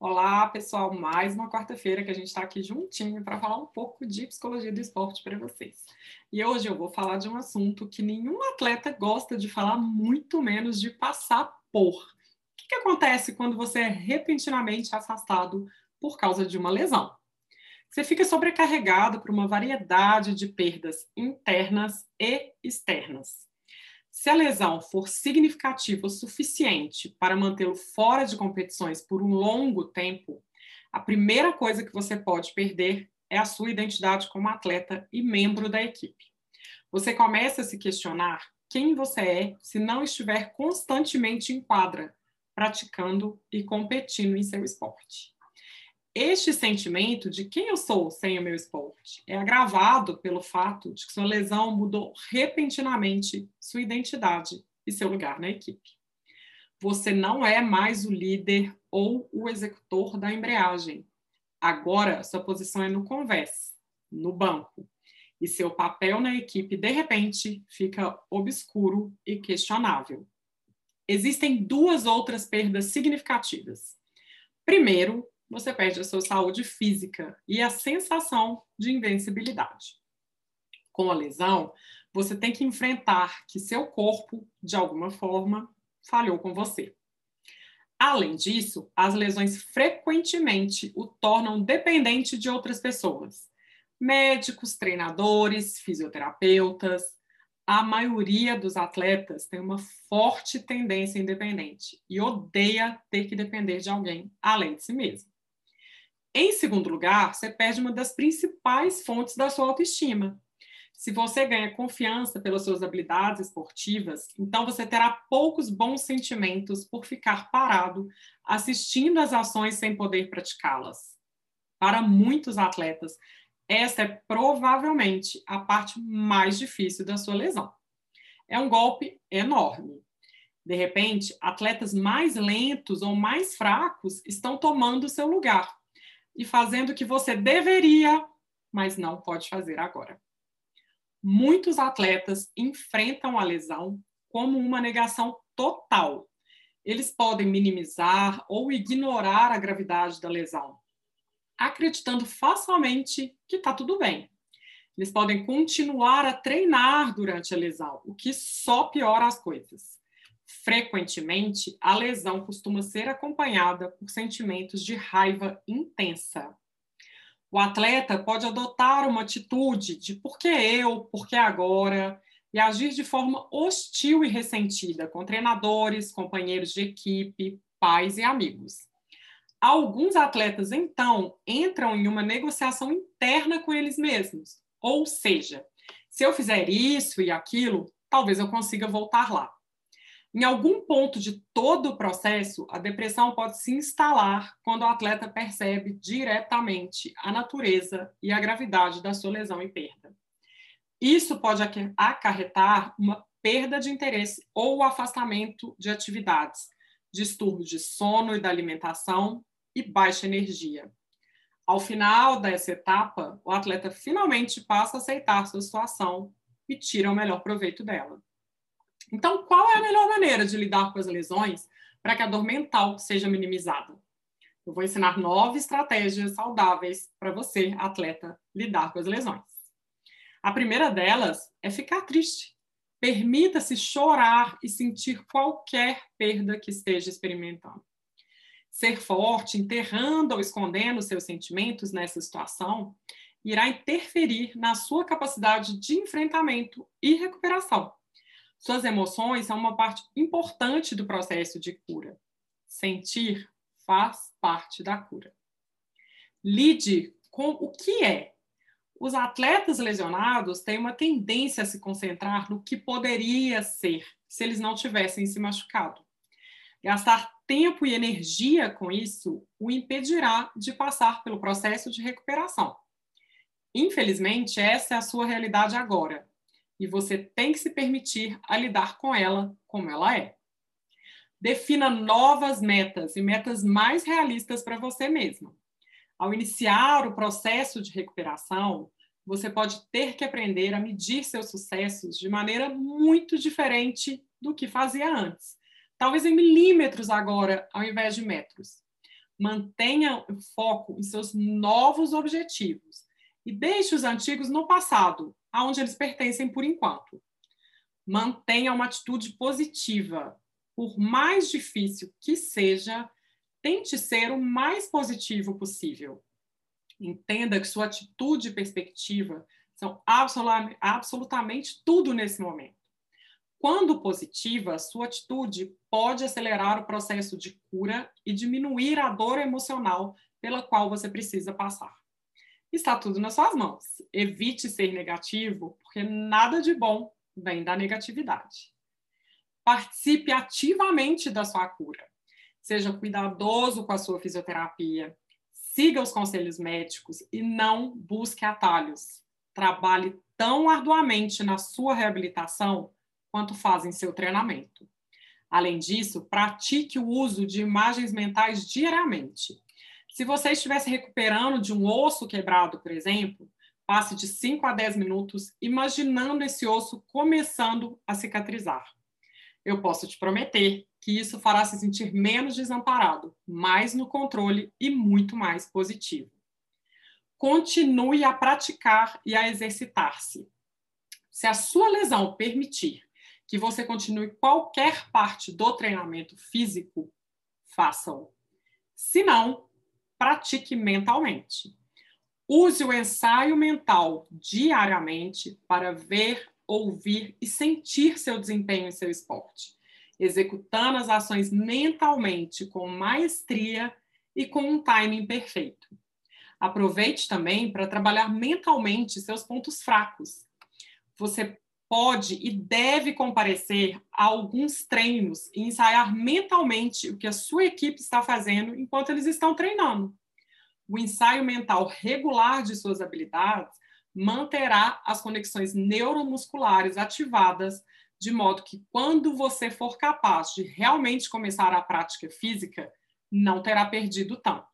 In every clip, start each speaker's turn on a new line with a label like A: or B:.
A: Olá, pessoal, mais uma quarta-feira que a gente está aqui juntinho para falar um pouco de psicologia do esporte para vocês. E hoje eu vou falar de um assunto que nenhum atleta gosta de falar, muito menos de passar por. O que, que acontece quando você é repentinamente afastado por causa de uma lesão? Você fica sobrecarregado por uma variedade de perdas internas e externas. Se a lesão for significativa o suficiente para mantê-lo fora de competições por um longo tempo, a primeira coisa que você pode perder é a sua identidade como atleta e membro da equipe. Você começa a se questionar quem você é se não estiver constantemente em quadra, praticando e competindo em seu esporte. Este sentimento de quem eu sou sem o meu esporte é agravado pelo fato de que sua lesão mudou repentinamente sua identidade e seu lugar na equipe. Você não é mais o líder ou o executor da embreagem. Agora, sua posição é no convés, no banco. E seu papel na equipe, de repente, fica obscuro e questionável. Existem duas outras perdas significativas. Primeiro, você perde a sua saúde física e a sensação de invencibilidade. Com a lesão, você tem que enfrentar que seu corpo, de alguma forma, falhou com você. Além disso, as lesões frequentemente o tornam dependente de outras pessoas. Médicos, treinadores, fisioterapeutas, a maioria dos atletas tem uma forte tendência independente e odeia ter que depender de alguém além de si mesmo. Em segundo lugar, você perde uma das principais fontes da sua autoestima. Se você ganha confiança pelas suas habilidades esportivas, então você terá poucos bons sentimentos por ficar parado assistindo às ações sem poder praticá-las. Para muitos atletas, esta é provavelmente a parte mais difícil da sua lesão. É um golpe enorme. De repente, atletas mais lentos ou mais fracos estão tomando seu lugar e fazendo o que você deveria, mas não pode fazer agora. Muitos atletas enfrentam a lesão como uma negação total. Eles podem minimizar ou ignorar a gravidade da lesão, acreditando facilmente que está tudo bem. Eles podem continuar a treinar durante a lesão, o que só piora as coisas. Frequentemente, a lesão costuma ser acompanhada por sentimentos de raiva intensa. O atleta pode adotar uma atitude de por que eu, por que agora, e agir de forma hostil e ressentida com treinadores, companheiros de equipe, pais e amigos. Alguns atletas, então, entram em uma negociação interna com eles mesmos. Ou seja, se eu fizer isso e aquilo, talvez eu consiga voltar lá. Em algum ponto de todo o processo, a depressão pode se instalar quando o atleta percebe diretamente a natureza e a gravidade da sua lesão e perda. Isso pode acarretar uma perda de interesse ou afastamento de atividades, distúrbios de sono e da alimentação e baixa energia. Ao final dessa etapa, o atleta finalmente passa a aceitar sua situação e tira o melhor proveito dela. Então, qual é a melhor maneira de lidar com as lesões para que a dor mental seja minimizada? Eu vou ensinar nove estratégias saudáveis para você, atleta, lidar com as lesões. A primeira delas é ficar triste. Permita-se chorar e sentir qualquer perda que esteja experimentando. Ser forte, enterrando ou escondendo seus sentimentos nessa situação, irá interferir na sua capacidade de enfrentamento e recuperação. Suas emoções são uma parte importante do processo de cura. Sentir faz parte da cura. Lide com o que é. Os atletas lesionados têm uma tendência a se concentrar no que poderia ser se eles não tivessem se machucado. Gastar tempo e energia com isso o impedirá de passar pelo processo de recuperação. Infelizmente, essa é a sua realidade agora e você tem que se permitir a lidar com ela como ela é. Defina novas metas e metas mais realistas para você mesmo. Ao iniciar o processo de recuperação, você pode ter que aprender a medir seus sucessos de maneira muito diferente do que fazia antes. Talvez em milímetros agora, ao invés de metros. Mantenha o foco em seus novos objetivos e deixe os antigos no passado, aonde eles pertencem por enquanto. Mantenha uma atitude positiva. Por mais difícil que seja, tente ser o mais positivo possível. Entenda que sua atitude e perspectiva são absolutamente tudo nesse momento. Quando positiva, sua atitude pode acelerar o processo de cura e diminuir a dor emocional pela qual você precisa passar. Está tudo nas suas mãos. Evite ser negativo, porque nada de bom vem da negatividade. Participe ativamente da sua cura. Seja cuidadoso com a sua fisioterapia. Siga os conselhos médicos e não busque atalhos. Trabalhe tão arduamente na sua reabilitação quanto fazem seu treinamento. Além disso, pratique o uso de imagens mentais diariamente. Se você estivesse recuperando de um osso quebrado, por exemplo, passe de 5 a 10 minutos imaginando esse osso começando a cicatrizar. Eu posso te prometer que isso fará se sentir menos desamparado, mais no controle e muito mais positivo. Continue a praticar e a exercitar-se. Se a sua lesão permitir que você continue qualquer parte do treinamento físico, faça-o. Se não, pratique mentalmente. Use o ensaio mental diariamente para ver, ouvir e sentir seu desempenho em seu esporte, executando as ações mentalmente com maestria e com um timing perfeito. Aproveite também para trabalhar mentalmente seus pontos fracos. Você pode e deve comparecer a alguns treinos e ensaiar mentalmente o que a sua equipe está fazendo enquanto eles estão treinando. O ensaio mental regular de suas habilidades manterá as conexões neuromusculares ativadas, de modo que, quando você for capaz de realmente começar a prática física, não terá perdido tanto.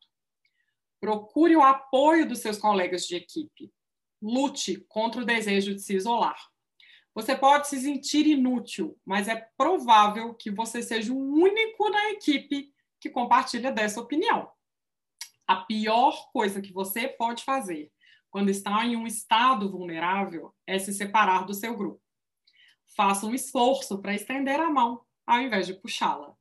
A: Procure o apoio dos seus colegas de equipe. Lute contra o desejo de se isolar. Você pode se sentir inútil, mas é provável que você seja o único na equipe que compartilha dessa opinião. A pior coisa que você pode fazer quando está em um estado vulnerável é se separar do seu grupo. Faça um esforço para estender a mão ao invés de puxá-la.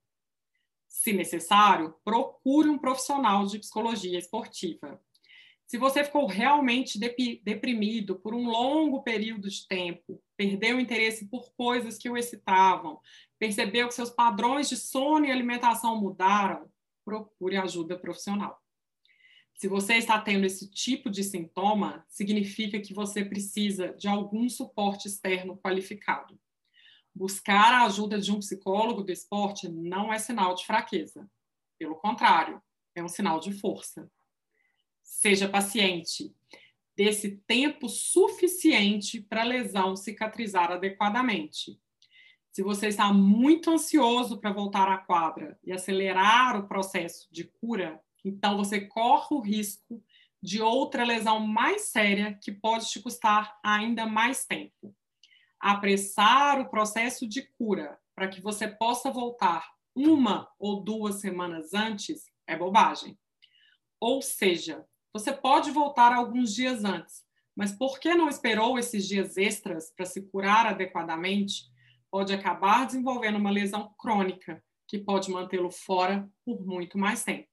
A: Se necessário, procure um profissional de psicologia esportiva. Se você ficou realmente deprimido por um longo período de tempo, perdeu o interesse por coisas que o excitavam, percebeu que seus padrões de sono e alimentação mudaram, procure ajuda profissional. Se você está tendo esse tipo de sintoma, significa que você precisa de algum suporte externo qualificado. Buscar a ajuda de um psicólogo do esporte não é sinal de fraqueza. Pelo contrário, é um sinal de força seja paciente, desse tempo suficiente para a lesão cicatrizar adequadamente. Se você está muito ansioso para voltar à quadra e acelerar o processo de cura, então você corre o risco de outra lesão mais séria que pode te custar ainda mais tempo. Apressar o processo de cura para que você possa voltar uma ou duas semanas antes é bobagem. Ou seja, você pode voltar alguns dias antes, mas por que não esperou esses dias extras para se curar adequadamente? Pode acabar desenvolvendo uma lesão crônica que pode mantê-lo fora por muito mais tempo.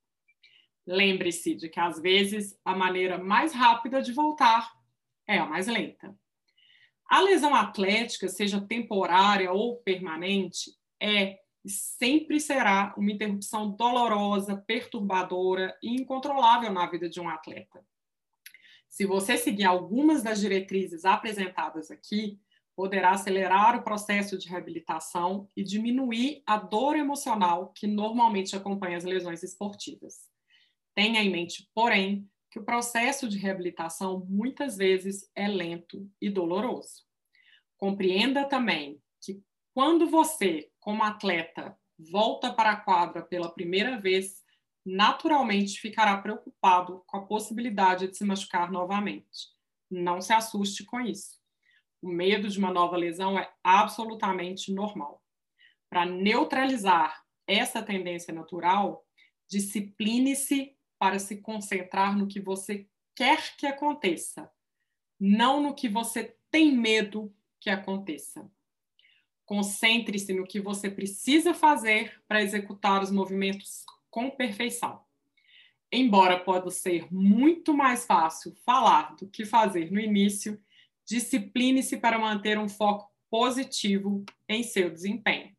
A: Lembre-se de que, às vezes, a maneira mais rápida de voltar é a mais lenta. A lesão atlética, seja temporária ou permanente, é sempre será uma interrupção dolorosa, perturbadora e incontrolável na vida de um atleta. Se você seguir algumas das diretrizes apresentadas aqui, poderá acelerar o processo de reabilitação e diminuir a dor emocional que normalmente acompanha as lesões esportivas. Tenha em mente, porém, que o processo de reabilitação muitas vezes é lento e doloroso. Compreenda também que quando você como atleta volta para a quadra pela primeira vez, naturalmente ficará preocupado com a possibilidade de se machucar novamente. Não se assuste com isso. O medo de uma nova lesão é absolutamente normal. Para neutralizar essa tendência natural, Discipline-se para se concentrar no que você quer que aconteça, não no que você tem medo que aconteça. Concentre-se no que você precisa fazer para executar os movimentos com perfeição. Embora possa ser muito mais fácil falar do que fazer no início, discipline-se para manter um foco positivo em seu desempenho.